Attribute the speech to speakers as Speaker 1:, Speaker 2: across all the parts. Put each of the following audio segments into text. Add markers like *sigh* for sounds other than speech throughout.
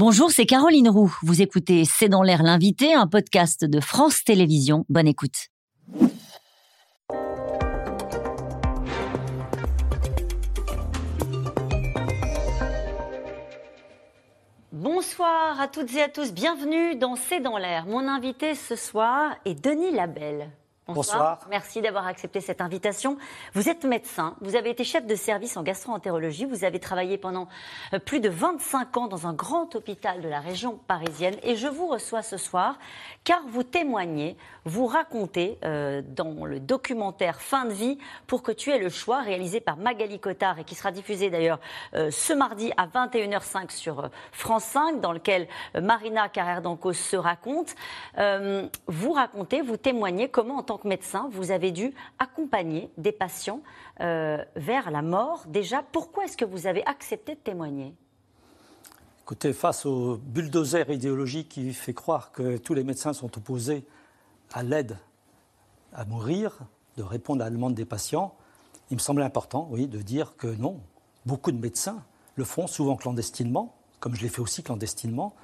Speaker 1: Bonjour, c'est Caroline Roux. Vous écoutez C'est dans l'air l'invité, un podcast de France Télévisions. Bonne écoute. Bonsoir à toutes et à tous, bienvenue dans C'est dans l'air. Mon invité ce soir est Denis Labelle.
Speaker 2: Bonsoir.
Speaker 1: Merci d'avoir accepté cette invitation. Vous êtes médecin, vous avez été chef de service en gastro-entérologie, vous avez travaillé pendant euh, plus de 25 ans dans un grand hôpital de la région parisienne et je vous reçois ce soir car vous témoignez, vous racontez euh, dans le documentaire Fin de vie pour que tu aies le choix réalisé par Magali Cotard et qui sera diffusé d'ailleurs euh, ce mardi à 21h05 sur France 5 dans lequel Marina Carrère d'Ancos se raconte. vous racontez, vous témoignez comment en tant médecin, vous avez dû accompagner des patients euh, vers la mort. Déjà, pourquoi est-ce que vous avez accepté de témoigner?
Speaker 2: Écoutez, face au bulldozer idéologique qui fait croire que tous les médecins sont opposés à l'aide à mourir, de répondre à la demande des patients, il me semblait important, oui, de dire que non, beaucoup de médecins le font souvent clandestinement, comme je l'ai fait aussi clandestinement.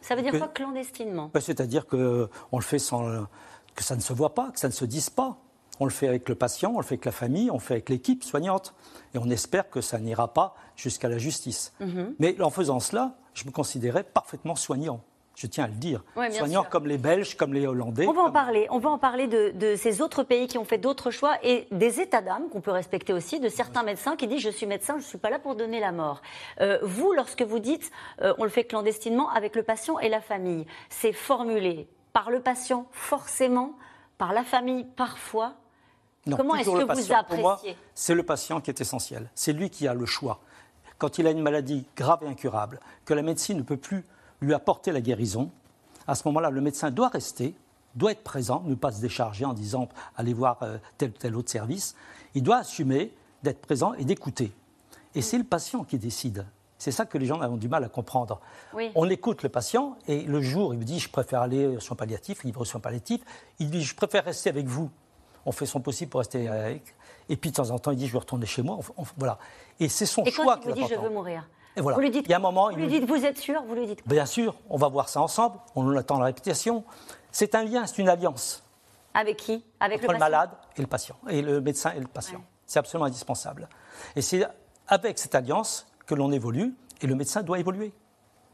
Speaker 1: Ça veut dire quoi clandestinement?
Speaker 2: Bah, C'est-à-dire qu'on le fait sans, que ça ne se voit pas, que ça ne se dise pas. On le fait avec le patient, on le fait avec la famille, on le fait avec l'équipe soignante. Et on espère que ça n'ira pas jusqu'à la justice. Mhm. Mais en faisant cela, je me considérais parfaitement soignant. Je tiens à le dire. soignant comme les Belges, comme les Hollandais.
Speaker 1: On va en parler. On va en parler de, ces autres pays qui ont fait d'autres choix et des états d'âme qu'on peut respecter aussi, de certains médecins qui disent je suis médecin, je ne suis pas là pour donner la mort. Euh, vous, lorsque vous dites euh, on le fait clandestinement avec le patient et la famille, c'est formulé par le patient forcément, par la famille parfois Comment est-ce que vous appréciez
Speaker 2: C'est le patient qui est essentiel. C'est lui qui a le choix. Quand il a une maladie grave et incurable, que la médecine ne peut plus lui apporter la guérison, à ce moment-là, le médecin doit rester, doit être présent, ne pas se décharger en disant allez voir euh, tel ou tel autre service. Il doit assumer d'être présent et d'écouter. Et c'est le patient qui décide. C'est ça que les gens ont du mal à comprendre. On écoute le patient et le jour, il me dit je préfère aller aux soins palliatifs, libre aux soins palliatifs. Il dit je préfère rester avec vous. On fait son possible pour rester avec. Et puis de temps en temps, il dit je veux retourner chez moi. voilà. Et c'est son choix.
Speaker 1: Et quand il vous dit je veux mourir
Speaker 2: et voilà.
Speaker 1: Vous lui dites,
Speaker 2: il y a un moment,
Speaker 1: vous lui dites, vous êtes sûr? Vous lui dites
Speaker 2: Bien sûr, on va voir ça ensemble, on attend la répétition. C'est un lien, c'est une alliance.
Speaker 1: Avec qui?
Speaker 2: Avec Entre le, malade et le patient, et le médecin et le patient. C'est absolument indispensable. Et c'est avec cette alliance que l'on évolue et le médecin doit évoluer.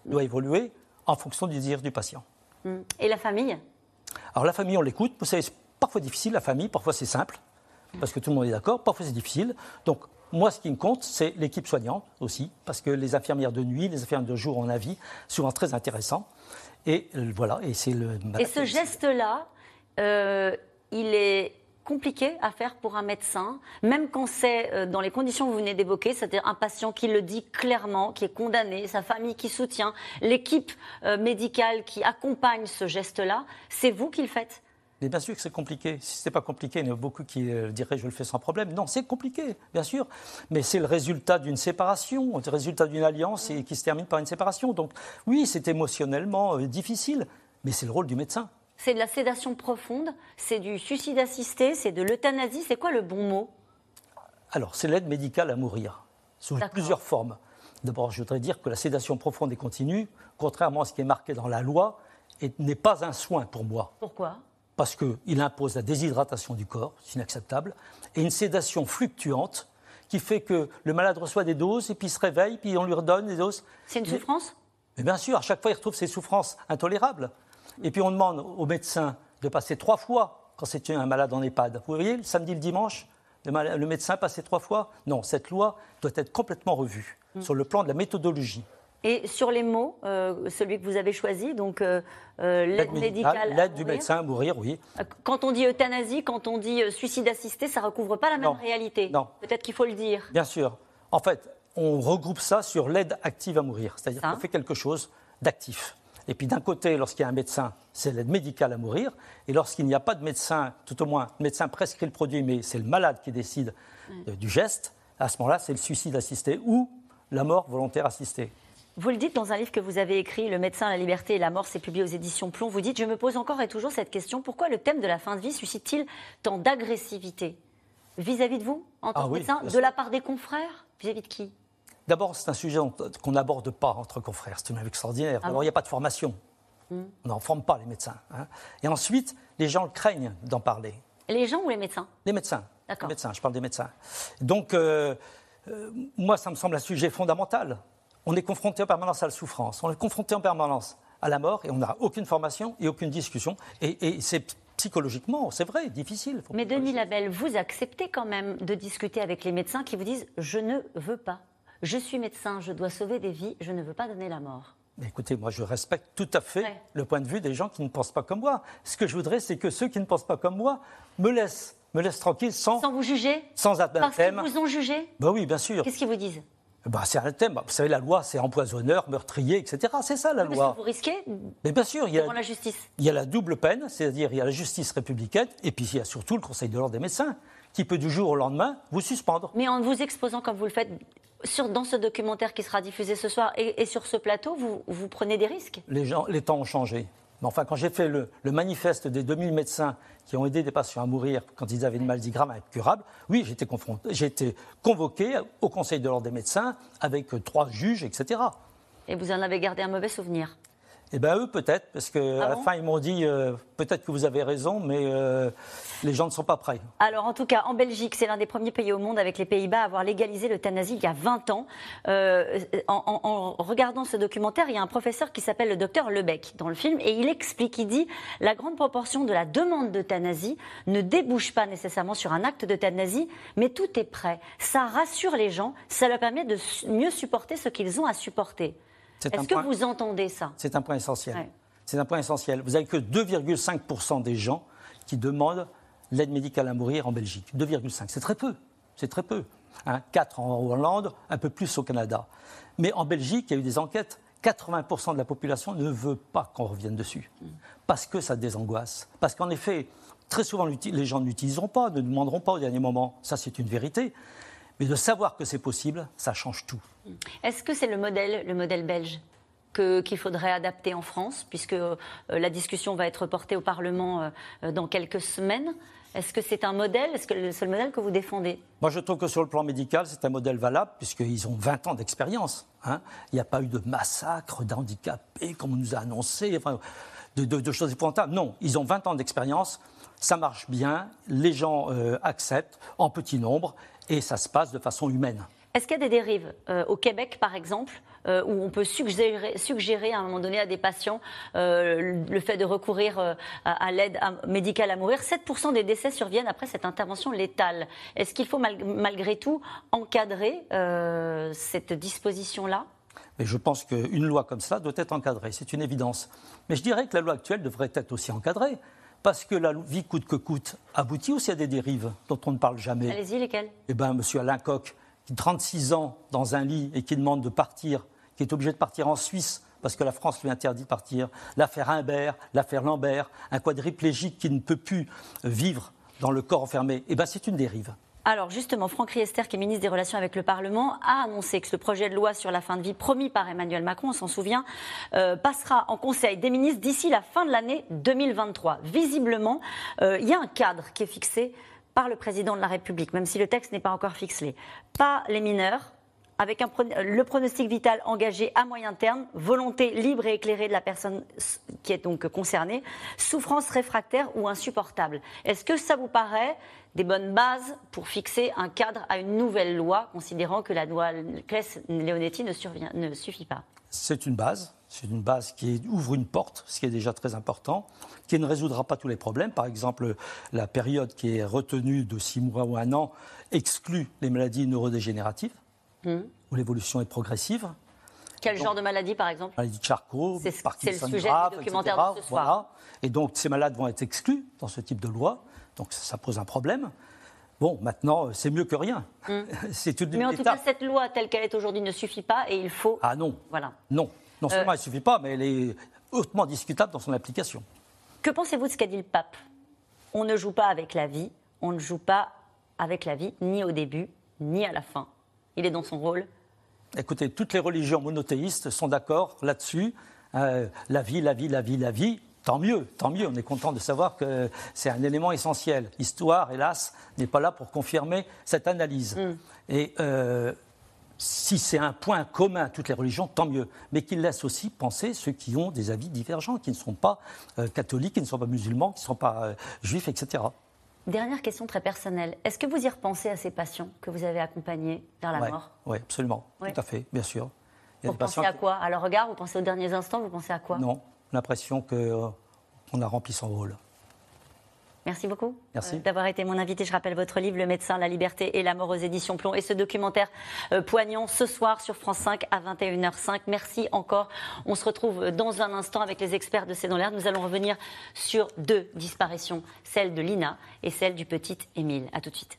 Speaker 2: doit évoluer en fonction du désir du patient.
Speaker 1: Hmm. Et la famille?
Speaker 2: Alors la famille, on l'écoute. Vous savez, c'est parfois difficile, la famille, parfois c'est simple, parce que tout le monde est d'accord, parfois c'est difficile. Donc moi, ce qui me compte, c'est l'équipe soignante aussi, parce que les infirmières de nuit, les infirmières de jour ont un avis souvent très intéressant. Et euh, voilà, et c'est le.
Speaker 1: Et ce geste-là, euh, il est compliqué à faire pour un médecin, même quand c'est euh, dans les conditions que vous venez d'évoquer, c'est-à-dire un patient qui le dit clairement, qui est condamné, sa famille qui soutient, l'équipe euh, médicale qui accompagne ce geste-là, c'est vous qui le faites
Speaker 2: bien sûr que c'est compliqué. Si ce n'était pas compliqué, il y en a beaucoup qui euh, diraient je le fais sans problème. Non, c'est compliqué, bien sûr. Mais c'est le résultat d'une séparation, le résultat d'une alliance qui se termine par une séparation. Donc oui, c'est émotionnellement difficile, mais c'est le rôle du médecin
Speaker 1: c'est de la sédation profonde, c'est du suicide assisté, c'est de l'euthanasie. C'est quoi le bon mot?
Speaker 2: Alors, c'est l'aide médicale à mourir, sous plusieurs formes. D'abord, je voudrais dire que la sédation profonde et continue, contrairement à ce qui est marqué dans la loi, n'est pas un soin pour moi.
Speaker 1: Pourquoi?
Speaker 2: Parce qu'il impose la déshydratation du corps, c'est inacceptable, et une sédation fluctuante qui fait que le malade reçoit des doses et puis il se réveille, puis on lui redonne des doses.
Speaker 1: C'est une souffrance?
Speaker 2: Mais bien sûr, à chaque fois il retrouve ses souffrances intolérables. Et puis on demande au médecin de passer trois fois quand c'est un malade en EHPAD. Vous voyez, le samedi, le dimanche, le, médecin passait trois fois. Non, cette loi doit être complètement revue mm. sur le plan de la méthodologie.
Speaker 1: Et sur les mots, euh, celui que vous avez choisi, donc euh, euh, l'aide médicale.
Speaker 2: L'aide du médecin à mourir, oui.
Speaker 1: Quand on dit euthanasie, quand on dit suicide assisté, ça ne recouvre pas la même réalité.
Speaker 2: Non.
Speaker 1: Peut-être qu'il faut le dire.
Speaker 2: Bien sûr. En fait, on regroupe ça sur l'aide active à mourir. C'est-à-dire qu'on fait quelque chose d'actif. Et puis d'un côté, lorsqu'il y a un médecin, c'est l'aide médicale à mourir. Et lorsqu'il n'y a pas de médecin, tout au moins, le médecin prescrit le produit, mais c'est le malade qui décide euh, du geste, à ce moment-là, c'est le suicide assisté ou la mort volontaire assistée.
Speaker 1: Vous le dites dans un livre que vous avez écrit, Le médecin, la liberté et la mort, c'est publié aux éditions Plomb. Vous dites Je me pose encore et toujours cette question pourquoi le thème de la fin de vie suscite-t-il tant d'agressivité? Vis-à-vis de vous, en tant ah que médecin, de la part des confrères? Vis-à-vis de qui?
Speaker 2: D'abord, c'est un sujet qu'on n'aborde pas entre confrères. C'est une extraordinaire.
Speaker 1: Ah
Speaker 2: D'abord, il n'y a pas de formation. On n'en forme pas les médecins. hein. Et ensuite, les gens craignent d'en parler.
Speaker 1: Les gens ou les médecins?
Speaker 2: Les médecins.
Speaker 1: D'accord.
Speaker 2: Les médecins, je parle des médecins. Donc, euh, euh, moi, ça me semble un sujet fondamental. On est confronté en permanence à la souffrance, on est confronté en permanence à la mort et on n'a aucune formation et aucune discussion. Et, et c'est psychologiquement, c'est vrai, difficile.
Speaker 1: Mais Denis Labelle, vous acceptez quand même de discuter avec les médecins qui vous disent Je ne veux pas. Je suis médecin, je dois sauver des vies, je ne veux pas donner la mort.
Speaker 2: Écoutez, moi, je respecte tout à fait
Speaker 1: Ouais.
Speaker 2: le point de vue des gens qui ne pensent pas comme moi. Ce que je voudrais, c'est que ceux qui ne pensent pas comme moi me laissent, me laissent tranquille sans,
Speaker 1: Sans vous juger
Speaker 2: sans
Speaker 1: Parce
Speaker 2: anathème.
Speaker 1: qu'ils vous ont jugé
Speaker 2: Ben oui, bien sûr.
Speaker 1: Qu'est-ce qu'ils vous disent?
Speaker 2: Ben, c'est un thème. Vous savez, la loi, c'est empoisonneur, meurtrier, etc. C'est ça, la
Speaker 1: Parce
Speaker 2: loi.
Speaker 1: que vous risquez
Speaker 2: Mais bien sûr, il y a,
Speaker 1: la justice.
Speaker 2: Il y a la double peine, c'est-à-dire il y a la justice républicaine, et puis il y a surtout le Conseil de l'ordre des médecins, qui peut du jour au lendemain vous suspendre.
Speaker 1: Mais en vous exposant comme vous le faites sur, dans ce documentaire qui sera diffusé ce soir et, et sur ce plateau, vous, vous prenez des risques?
Speaker 2: Les, gens, les temps ont changé. Mais enfin, quand j'ai fait le, le manifeste des 2000 médecins qui ont aidé des patients à mourir quand ils avaient une maladie grave incurable, oui, été, confronté- j'ai été convoqué au Conseil de l'ordre des médecins avec trois juges, etc.
Speaker 1: Et vous en avez gardé un mauvais souvenir?
Speaker 2: Eh bien, eux, peut-être, parce qu'à
Speaker 1: Ah
Speaker 2: la
Speaker 1: bon?
Speaker 2: fin, ils m'ont dit euh, peut-être que vous avez raison, mais euh, les gens ne sont pas prêts.
Speaker 1: Alors, en tout cas, en Belgique, c'est l'un des premiers pays au monde avec les Pays-Bas à avoir légalisé l'euthanasie il y a 20 ans. Euh, en, en- en regardant ce documentaire, il y a un professeur qui s'appelle le docteur Lebec dans le film et il explique, il dit, la grande proportion de la demande d'euthanasie ne débouche pas nécessairement sur un acte d'euthanasie, mais tout est prêt. Ça rassure les gens, ça leur permet de mieux supporter ce qu'ils ont à supporter. Est-ce que
Speaker 2: point-
Speaker 1: vous entendez ça?
Speaker 2: C'est un point essentiel.
Speaker 1: Ouais.
Speaker 2: C'est un point essentiel. Vous n'avez que 2,5% des gens qui demandent l'aide médicale à mourir en Belgique. 2,5. C'est très peu. C'est très peu. Hein, 4 en Hollande, un peu plus au Canada. Mais en Belgique, il y a eu des enquêtes. 80% de la population ne veut pas qu'on revienne dessus. Parce que ça désangoisse. Parce qu'en effet, très souvent, les gens ne l'utiliseront pas, ne demanderont pas au dernier moment. Ça, c'est une vérité. Mais de savoir que c'est possible, ça change tout.
Speaker 1: Est-ce que c'est le modèle, le modèle belge qu'il faudrait adapter en France, puisque euh, la discussion va être portée au Parlement euh, euh, dans quelques semaines? Est-ce que c'est un modèle? Est-ce que c'est le modèle que vous défendez?
Speaker 2: Moi, je trouve que sur le plan médical, c'est un modèle valable, puisqu'ils ont 20 ans d'expérience. hein. Il n'y a pas eu de massacre d'handicapés, comme on nous a annoncé, enfin, de, de- de choses épouvantables. Non, ils ont 20 ans d'expérience, ça marche bien, les gens euh, acceptent en petit nombre, et ça se passe de façon humaine.
Speaker 1: Est-ce qu'il y a des dérives euh, au Québec, par exemple, euh, où on peut suggérer, suggérer à un moment donné à des patients euh, le fait de recourir à, à l'aide médicale à mourir? 7% des décès surviennent après cette intervention létale. Est-ce qu'il faut mal- malgré tout encadrer cette disposition-là?
Speaker 2: Je pense qu'une loi comme ça doit être encadrée, c'est une évidence. Mais je dirais que la loi actuelle devrait être aussi encadrée, parce que la vie coûte que coûte aboutit aussi à des dérives dont on ne parle jamais?
Speaker 1: Allez-y, lesquels
Speaker 2: eh ben, monsieur Alain Coq, qui 36 ans dans un lit et qui demande de partir, qui est obligé de partir en Suisse parce que la France lui interdit de partir, l'affaire Imbert, l'affaire Lambert, un quadriplégique qui ne peut plus vivre dans le corps enfermé, eh ben, c'est une dérive.
Speaker 1: Alors justement, Franck Riester, qui est ministre des Relations avec le Parlement, a annoncé que ce projet de loi sur la fin de vie promis par Emmanuel Macron, on s'en souvient, euh, passera en Conseil des ministres d'ici la fin de l'année 2023. Visiblement, euh, il y a un cadre qui est fixé par le président de la République, même si le texte n'est pas encore fixé. Pas les mineurs, avec le pronostic vital engagé à moyen terme, volonté libre et éclairée de la personne qui est donc concernée, souffrance réfractaire ou insupportable. Est-ce que ça vous paraît des bonnes bases pour fixer un cadre à une nouvelle loi, considérant que la loi Claes-Leonetti ne, ne suffit pas?
Speaker 2: C'est une base, c'est une base qui ouvre une porte, ce qui est déjà très important, qui ne résoudra pas tous les problèmes. Par exemple, la période qui est retenue de six mois ou un an exclut les maladies neurodégénératives, où l'évolution est progressive.
Speaker 1: Quel genre de maladie, par exemple?
Speaker 2: maladie de Charcot,
Speaker 1: C'est c'est le sujet
Speaker 2: grave,
Speaker 1: du documentaire
Speaker 2: etc.
Speaker 1: de ce soir.
Speaker 2: Voilà. Et donc, ces malades vont être exclus dans ce type de loi. Donc, ça, ça pose un problème. Bon, maintenant, euh, c'est mieux que rien. *laughs* c'est une
Speaker 1: Hmm. Mais en tout cas, cette loi telle qu'elle est aujourd'hui ne suffit pas et il faut.
Speaker 2: Ah non,
Speaker 1: Voilà.
Speaker 2: non. Non
Speaker 1: Euh,
Speaker 2: seulement elle ne suffit pas, mais elle est hautement discutable dans son application.
Speaker 1: Que pensez-vous de ce qu'a dit le pape? On ne joue pas avec la vie, on ne joue pas avec la vie, ni au début, ni à la fin. Il est dans son rôle.
Speaker 2: Écoutez, toutes les religions monothéistes sont d'accord là-dessus. Euh, la vie, la vie, la vie, la vie. Tant mieux, tant mieux. On est content de savoir que c'est un élément essentiel. L'histoire, hélas, n'est pas là pour confirmer cette analyse. Et euh, si c'est un point commun à toutes les religions, tant mieux. Mais qu'il laisse aussi penser ceux qui ont des avis divergents, qui ne sont pas euh, catholiques, qui ne sont pas musulmans, qui ne sont pas euh, juifs, etc.
Speaker 1: Dernière question très personnelle. Est-ce que vous y repensez à ces patients que vous avez accompagnés vers la mort?
Speaker 2: Oui, absolument. Tout à fait, bien sûr.
Speaker 1: vous pensez à quoi? À leur regard Vous pensez aux derniers instants Vous pensez à quoi?
Speaker 2: Non, l'impression qu'on euh, a rempli son rôle.
Speaker 1: Merci beaucoup
Speaker 2: Merci.
Speaker 1: Euh, d'avoir été mon invité. Je rappelle votre livre Le médecin, la liberté et la mort aux éditions Plomb et ce documentaire euh, poignant ce soir sur France 5 à 21h05. Merci encore. On se retrouve dans un instant avec les experts de C'est dans l'air. Nous allons revenir sur deux disparitions, celle de Lina et celle du petit Émile. À tout de suite.